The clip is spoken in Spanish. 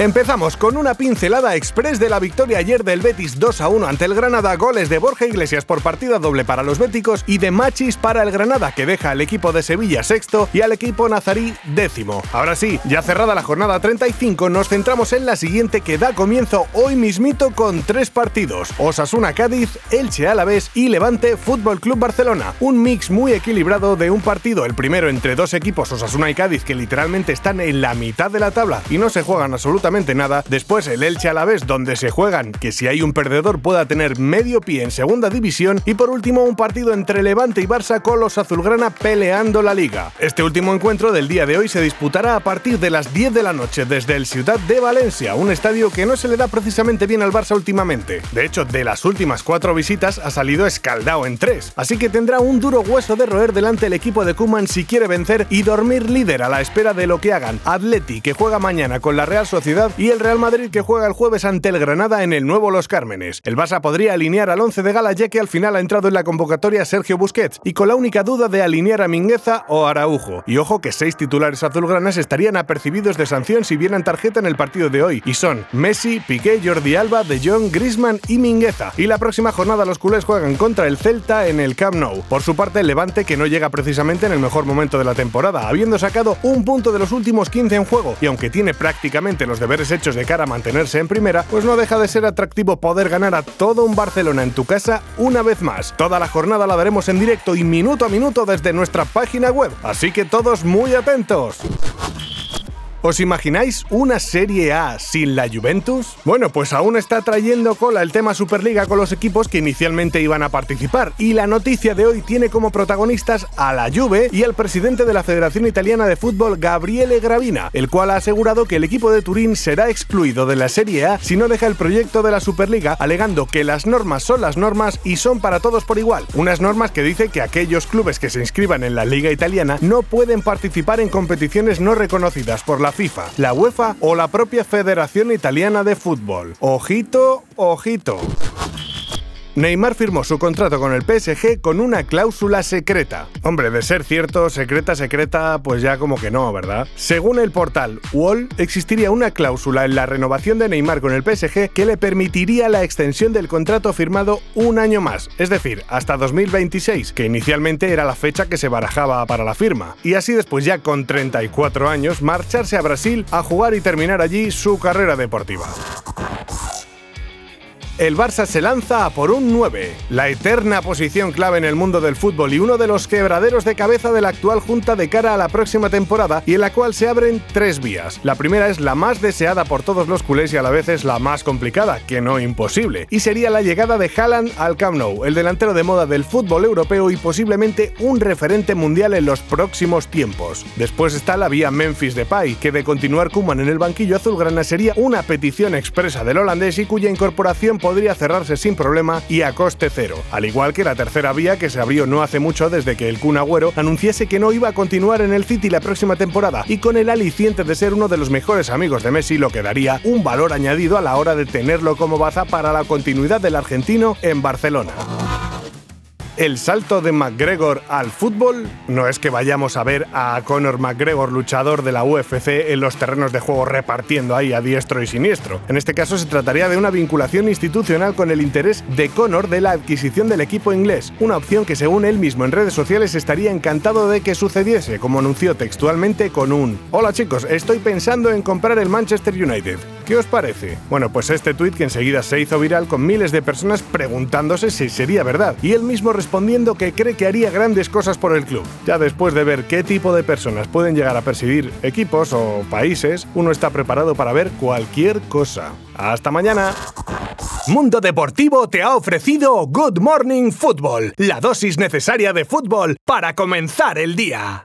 Empezamos con una pincelada express de la victoria ayer del Betis 2 a 1 ante el Granada, goles de Borja Iglesias por partida doble para los béticos y de Machis para el Granada, que deja al equipo de Sevilla sexto y al equipo nazarí décimo. Ahora sí, ya cerrada la jornada 35, nos centramos en la siguiente que da comienzo hoy mismito con tres partidos: Osasuna Cádiz, Elche Alavés y Levante Fútbol Club Barcelona. Un mix muy equilibrado de un partido, el primero entre dos equipos, Osasuna y Cádiz, que literalmente están en la mitad de la tabla y no se juegan absolutamente nada. Después el Elche a la vez, donde se juegan que si hay un perdedor pueda tener medio pie en segunda división. Y por último, un partido entre Levante y Barça con los azulgrana peleando la liga. Este último encuentro del día de hoy se disputará a partir de las 10 de la noche desde el Ciudad de Valencia, un estadio que no se le da precisamente bien al Barça últimamente. De hecho, de las últimas cuatro visitas ha salido escaldado en tres, así que tendrá un duro hueso de roer delante el equipo de Kuman si quiere vencer y dormir líder a la espera de lo que hagan Atleti, que juega mañana con la Real Sociedad y el Real Madrid que juega el jueves ante el Granada en el nuevo Los Cármenes. El Barça podría alinear al 11 de gala ya que al final ha entrado en la convocatoria Sergio Busquets y con la única duda de alinear a Mingueza o Araujo. Y ojo que seis titulares azulgranas estarían apercibidos de sanción si vieran tarjeta en el partido de hoy y son Messi, Piqué, Jordi Alba, De Jong, Griezmann y Mingueza. Y la próxima jornada los culés juegan contra el Celta en el Camp Nou. Por su parte el Levante que no llega precisamente en el mejor momento de la temporada, habiendo sacado un punto de los últimos 15 en juego y aunque tiene prácticamente los deberes hechos de cara a mantenerse en primera, pues no deja de ser atractivo poder ganar a todo un Barcelona en tu casa una vez más. Toda la jornada la veremos en directo y minuto a minuto desde nuestra página web, así que todos muy atentos. ¿Os imagináis una Serie A sin la Juventus? Bueno, pues aún está trayendo cola el tema Superliga con los equipos que inicialmente iban a participar y la noticia de hoy tiene como protagonistas a la Juve y al presidente de la Federación Italiana de Fútbol, Gabriele Gravina, el cual ha asegurado que el equipo de Turín será excluido de la Serie A si no deja el proyecto de la Superliga, alegando que las normas son las normas y son para todos por igual. Unas normas que dice que aquellos clubes que se inscriban en la Liga Italiana no pueden participar en competiciones no reconocidas por la FIFA, la UEFA o la propia Federación Italiana de Fútbol. Ojito, ojito. Neymar firmó su contrato con el PSG con una cláusula secreta. Hombre, de ser cierto, secreta, secreta, pues ya como que no, ¿verdad? Según el portal Wall, existiría una cláusula en la renovación de Neymar con el PSG que le permitiría la extensión del contrato firmado un año más, es decir, hasta 2026, que inicialmente era la fecha que se barajaba para la firma. Y así después ya con 34 años, marcharse a Brasil a jugar y terminar allí su carrera deportiva el Barça se lanza a por un 9, la eterna posición clave en el mundo del fútbol y uno de los quebraderos de cabeza de la actual junta de cara a la próxima temporada y en la cual se abren tres vías. La primera es la más deseada por todos los culés y a la vez es la más complicada, que no imposible, y sería la llegada de Haaland al Camp Nou, el delantero de moda del fútbol europeo y posiblemente un referente mundial en los próximos tiempos. Después está la vía Memphis Depay, que de continuar Kuman en el banquillo azulgrana sería una petición expresa del holandés y cuya incorporación podría cerrarse sin problema y a coste cero, al igual que la tercera vía que se abrió no hace mucho desde que el Kun Agüero anunciase que no iba a continuar en el City la próxima temporada y con el aliciente de ser uno de los mejores amigos de Messi lo que daría un valor añadido a la hora de tenerlo como baza para la continuidad del argentino en Barcelona el salto de McGregor al fútbol no es que vayamos a ver a Conor McGregor, luchador de la UFC, en los terrenos de juego repartiendo ahí a diestro y siniestro. En este caso se trataría de una vinculación institucional con el interés de Conor de la adquisición del equipo inglés, una opción que según él mismo en redes sociales estaría encantado de que sucediese, como anunció textualmente con un Hola chicos, estoy pensando en comprar el Manchester United. ¿Qué os parece? Bueno, pues este tuit que enseguida se hizo viral con miles de personas preguntándose si sería verdad, y él mismo respondiendo que cree que haría grandes cosas por el club. Ya después de ver qué tipo de personas pueden llegar a presidir equipos o países, uno está preparado para ver cualquier cosa. Hasta mañana. Mundo Deportivo te ha ofrecido Good Morning Football, la dosis necesaria de fútbol para comenzar el día.